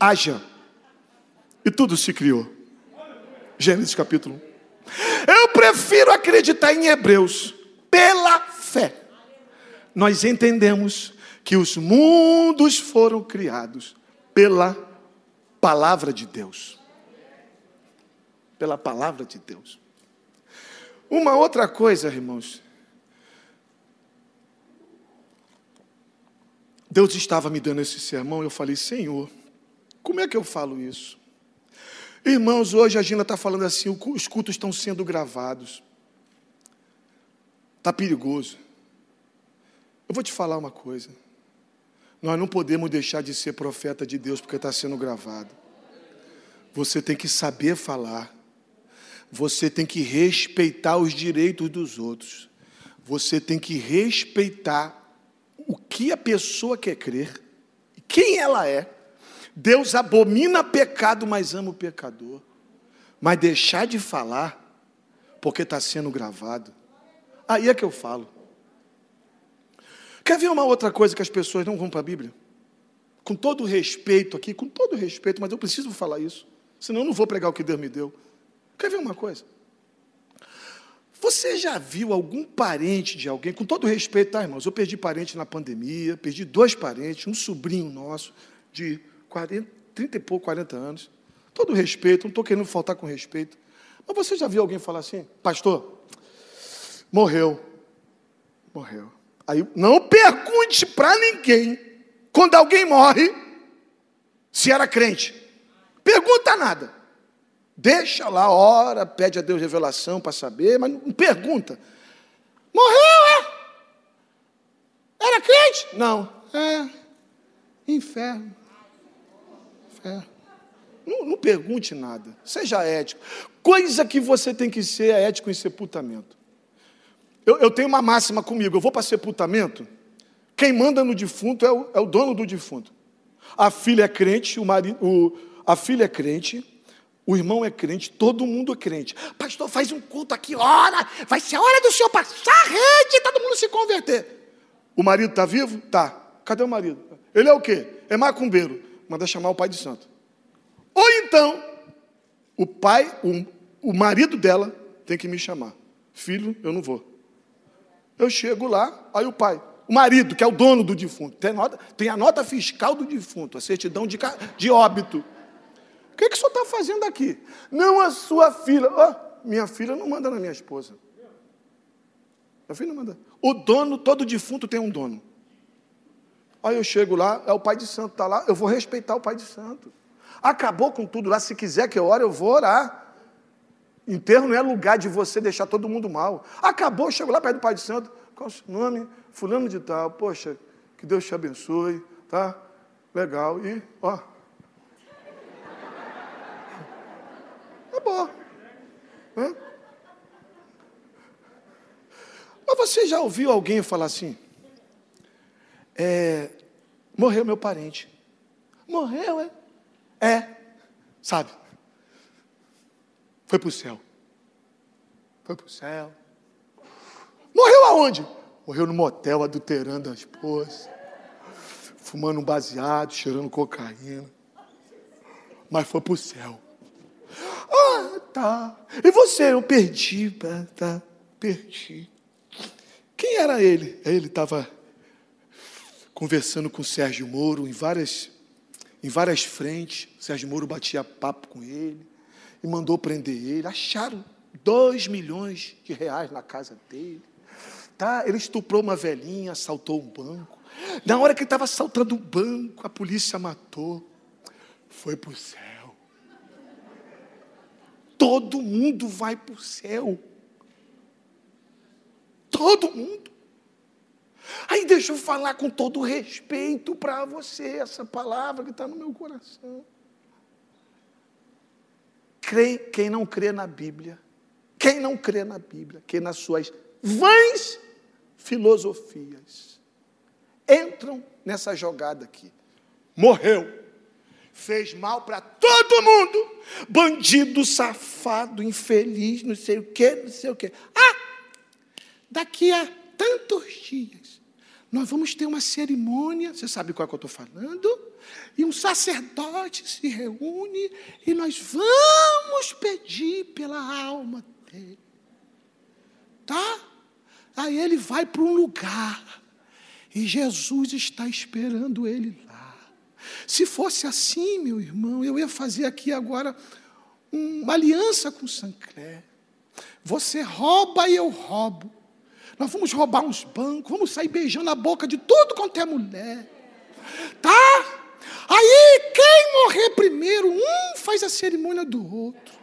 haja. E tudo se criou. Gênesis capítulo 1. Eu prefiro acreditar em Hebreus pela fé. Nós entendemos que os mundos foram criados pela palavra de Deus. Pela palavra de Deus. Uma outra coisa, irmãos. Deus estava me dando esse sermão, eu falei, Senhor, como é que eu falo isso? Irmãos, hoje a Gina está falando assim: os cultos estão sendo gravados. Está perigoso. Eu vou te falar uma coisa. Nós não podemos deixar de ser profeta de Deus porque está sendo gravado. Você tem que saber falar. Você tem que respeitar os direitos dos outros. Você tem que respeitar o que a pessoa quer crer, quem ela é. Deus abomina pecado, mas ama o pecador. Mas deixar de falar, porque está sendo gravado. Aí é que eu falo. Quer ver uma outra coisa que as pessoas não vão para a Bíblia? Com todo respeito aqui, com todo respeito, mas eu preciso falar isso. Senão eu não vou pregar o que Deus me deu. Quer ver uma coisa? Você já viu algum parente de alguém, com todo respeito, tá, irmãos? Eu perdi parente na pandemia, perdi dois parentes, um sobrinho nosso de 40, 30 e pouco, 40 anos. Todo respeito, não estou querendo faltar com respeito. Mas você já viu alguém falar assim, pastor, morreu. Morreu. Aí não pergunte para ninguém, quando alguém morre, se era crente. Pergunta nada. Deixa lá, ora, pede a Deus revelação para saber, mas não pergunta. Morreu, é? Era crente? Não. É. Inferno. É. Não, não, pergunte nada. Seja ético. Coisa que você tem que ser é ético em sepultamento. Eu, eu tenho uma máxima comigo. Eu vou para sepultamento. Quem manda no defunto é o, é o, dono do defunto. A filha é crente, o marido, o, a filha é crente, o irmão é crente, todo mundo é crente. Pastor, faz um culto aqui, ora, vai ser a hora do senhor passar a rede, todo mundo se converter. O marido está vivo? Tá. Cadê o marido? Ele é o quê? É macumbeiro manda chamar o pai de santo. Ou então, o pai, o, o marido dela tem que me chamar. Filho, eu não vou. Eu chego lá, aí o pai, o marido, que é o dono do defunto, tem, nota, tem a nota fiscal do defunto, a certidão de, de óbito. O que, que o senhor está fazendo aqui? Não a sua filha. Oh, minha filha não manda na minha esposa. Minha filha não manda. O dono, todo defunto tem um dono. Aí eu chego lá, é o pai de santo, está lá, eu vou respeitar o pai de santo. Acabou com tudo lá, se quiser que eu ore, eu vou orar. Enterro não é lugar de você deixar todo mundo mal. Acabou, chego lá perto do pai de santo, qual é o seu nome? Fulano de tal, poxa, que Deus te abençoe, tá? Legal, e, ó. Acabou. Hã? Mas você já ouviu alguém falar assim? é, morreu meu parente. Morreu, é? É, sabe? Foi para o céu. Foi para o céu. Morreu aonde? Morreu no motel, adulterando a esposa, fumando um baseado, cheirando cocaína. Mas foi para o céu. Ah, tá. E você? Eu perdi, tá, perdi. Quem era ele? Ele estava conversando com o Sérgio Moro em várias, em várias frentes. O Sérgio Moro batia papo com ele e mandou prender ele. Acharam dois milhões de reais na casa dele. Tá? Ele estuprou uma velhinha, assaltou um banco. Na hora que ele estava assaltando o um banco, a polícia matou. Foi para o. Todo mundo vai para o céu. Todo mundo. Aí deixa eu falar com todo respeito para você essa palavra que está no meu coração. Crê, quem não crê na Bíblia, quem não crê na Bíblia, quem nas suas vãs filosofias entram nessa jogada aqui. Morreu. Fez mal para todo mundo. Bandido, safado, infeliz, não sei o quê, não sei o quê. Ah! Daqui a tantos dias nós vamos ter uma cerimônia, você sabe qual é que eu estou falando? E um sacerdote se reúne e nós vamos pedir pela alma dele. Tá? Aí ele vai para um lugar e Jesus está esperando ele lá. Se fosse assim, meu irmão, eu ia fazer aqui agora uma aliança com Sancler. Você rouba e eu roubo. Nós vamos roubar uns bancos, vamos sair beijando a boca de tudo quanto é mulher. Tá? Aí quem morrer primeiro, um faz a cerimônia do outro.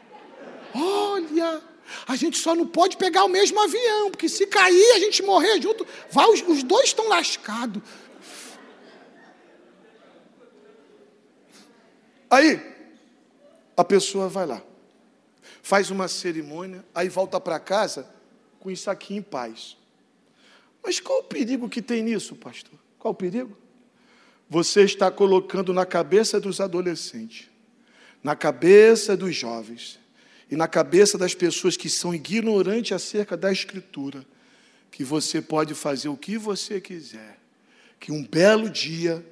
Olha, a gente só não pode pegar o mesmo avião, porque se cair a gente morrer junto, vai, os, os dois estão lascados. Aí, a pessoa vai lá, faz uma cerimônia, aí volta para casa com isso aqui em paz. Mas qual o perigo que tem nisso, pastor? Qual o perigo? Você está colocando na cabeça dos adolescentes, na cabeça dos jovens e na cabeça das pessoas que são ignorantes acerca da Escritura, que você pode fazer o que você quiser, que um belo dia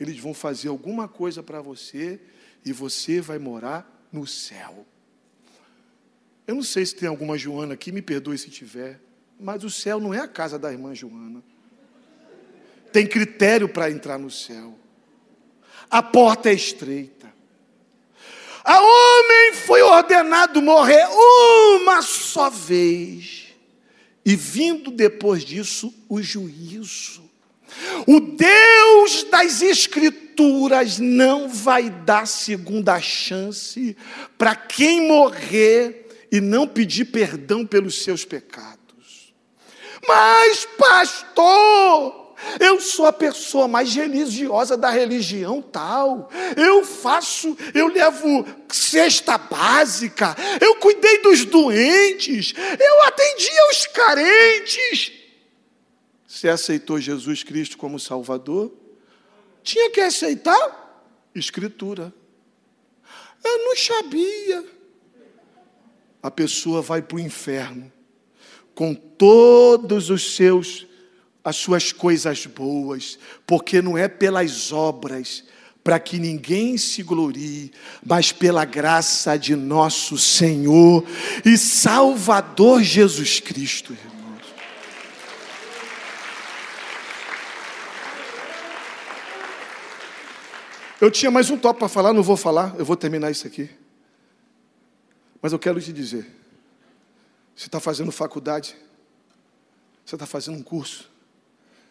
eles vão fazer alguma coisa para você e você vai morar no céu. Eu não sei se tem alguma Joana aqui, me perdoe se tiver. Mas o céu não é a casa da irmã Joana. Tem critério para entrar no céu. A porta é estreita. A homem foi ordenado morrer uma só vez. E vindo depois disso o juízo. O Deus das Escrituras não vai dar segunda chance para quem morrer e não pedir perdão pelos seus pecados. Mas, pastor, eu sou a pessoa mais religiosa da religião tal. Eu faço, eu levo cesta básica, eu cuidei dos doentes, eu atendi aos carentes. Você aceitou Jesus Cristo como Salvador? Tinha que aceitar Escritura. Eu não sabia. A pessoa vai para o inferno com todos os seus as suas coisas boas, porque não é pelas obras para que ninguém se glorie, mas pela graça de nosso Senhor e Salvador Jesus Cristo, Eu tinha mais um tópico para falar, não vou falar, eu vou terminar isso aqui. Mas eu quero te dizer, você está fazendo faculdade, você está fazendo um curso,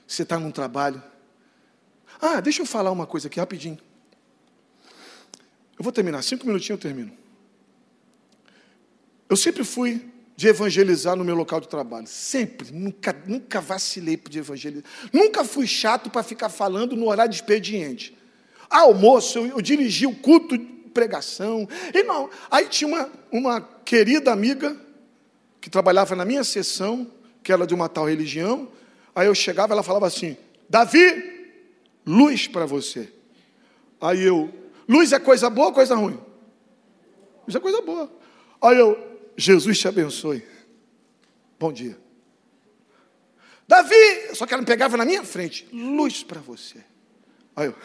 você está num trabalho. Ah, deixa eu falar uma coisa aqui rapidinho. Eu vou terminar, cinco minutinhos eu termino. Eu sempre fui de evangelizar no meu local de trabalho. Sempre, nunca, nunca vacilei de evangelizar. Nunca fui chato para ficar falando no horário de expediente. Almoço, eu, eu dirigi o culto de pregação. E não, aí tinha uma, uma querida amiga que trabalhava na minha sessão, que era de uma tal religião. Aí eu chegava, ela falava assim: Davi, luz para você. Aí eu, luz é coisa boa ou coisa ruim? Luz é coisa boa. Aí eu, Jesus te abençoe. Bom dia. Davi, só que ela me pegava na minha frente, luz para você. Aí eu,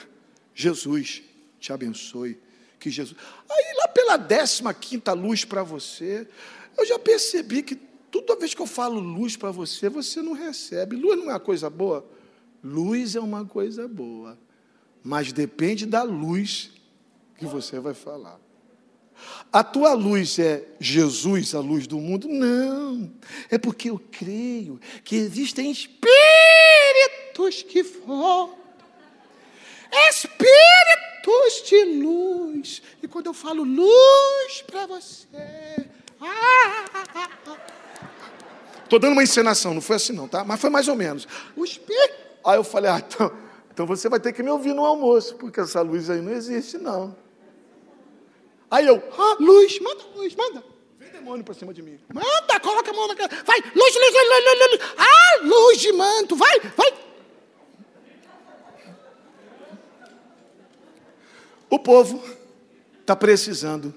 Jesus te abençoe. Que Jesus. Aí lá pela décima quinta luz para você, eu já percebi que toda vez que eu falo luz para você, você não recebe. Luz não é uma coisa boa? Luz é uma coisa boa, mas depende da luz que você vai falar. A tua luz é Jesus, a luz do mundo? Não, é porque eu creio que existem espíritos que voltam, espíritos de luz. E quando eu falo luz para você, Estou dando uma encenação, não foi assim não, tá? Mas foi mais ou menos. O espírito. Aí eu falei, ah, então, então você vai ter que me ouvir no almoço, porque essa luz aí não existe, não. Aí eu, ah, luz, manda luz, manda. Vem demônio para cima de mim. Manda, coloca a mão na cara. Vai, luz, luz, luz, luz, luz. Ah, luz de manto, vai, vai. O povo está precisando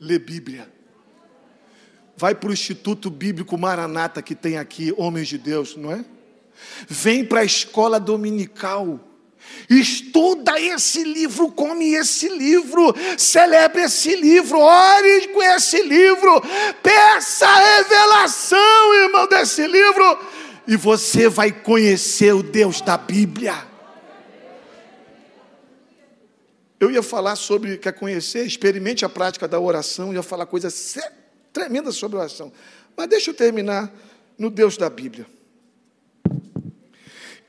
ler Bíblia. Vai para o Instituto Bíblico Maranata que tem aqui, Homens de Deus, não é? Vem para a escola dominical. Estuda esse livro, come esse livro, celebre esse livro, ore com esse livro, peça a revelação, irmão, desse livro, e você vai conhecer o Deus da Bíblia. Eu ia falar sobre, quer conhecer, experimente a prática da oração, ia falar coisas tremendas sobre oração. Mas deixa eu terminar no Deus da Bíblia.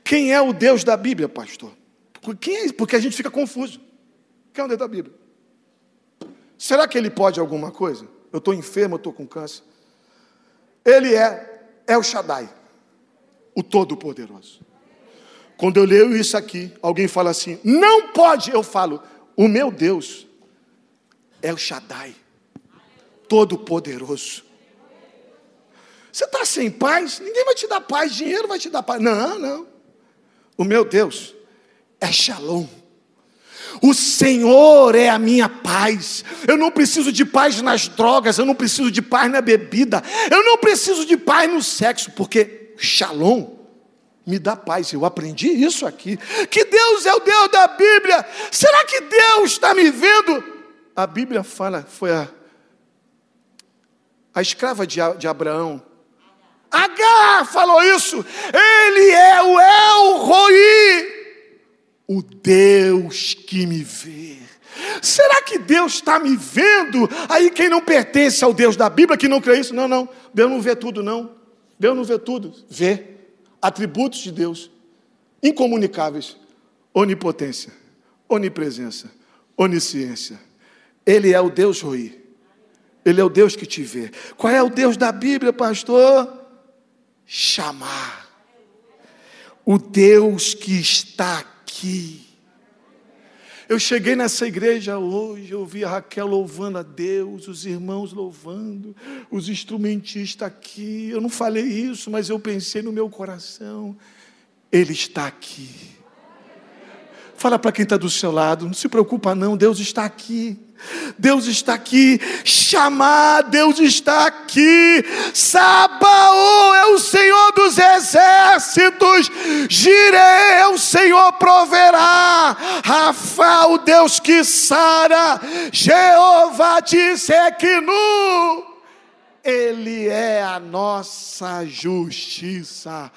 Quem é o Deus da Bíblia, pastor? Quem é? Porque a gente fica confuso. Quem é o Deus da Bíblia? Será que ele pode alguma coisa? Eu estou enfermo, eu estou com câncer. Ele é El Shaddai, o Todo-Poderoso. Quando eu leio isso aqui, alguém fala assim, não pode, eu falo, o meu Deus é o Shaddai, Todo-Poderoso. Você está sem paz? Ninguém vai te dar paz, dinheiro vai te dar paz. Não, não. O meu Deus é Shalom. O Senhor é a minha paz. Eu não preciso de paz nas drogas, eu não preciso de paz na bebida, eu não preciso de paz no sexo, porque Shalom me dá paz. Eu aprendi isso aqui. Que Deus é o Deus da Bíblia. Será que Deus está me vendo? A Bíblia fala, foi a, a escrava de, de Abraão H falou isso. Ele é o El Roi, o Deus que me vê. Será que Deus está me vendo? Aí quem não pertence ao Deus da Bíblia, que não crê isso, não, não. Deus não vê tudo, não. Deus não vê tudo. Vê atributos de Deus incomunicáveis: onipotência, onipresença, onisciência. Ele é o Deus Roi. Ele é o Deus que te vê. Qual é o Deus da Bíblia, pastor? chamar. O Deus que está aqui. Eu cheguei nessa igreja hoje, eu vi a Raquel louvando a Deus, os irmãos louvando, os instrumentistas aqui. Eu não falei isso, mas eu pensei no meu coração. Ele está aqui. Fala para quem está do seu lado, não se preocupa não, Deus está aqui. Deus está aqui, chamar, Deus está aqui, Sabaô é o Senhor dos exércitos, Girei é o Senhor proverá, Rafa o Deus que sara, Jeová disse que nu, Ele é a nossa justiça.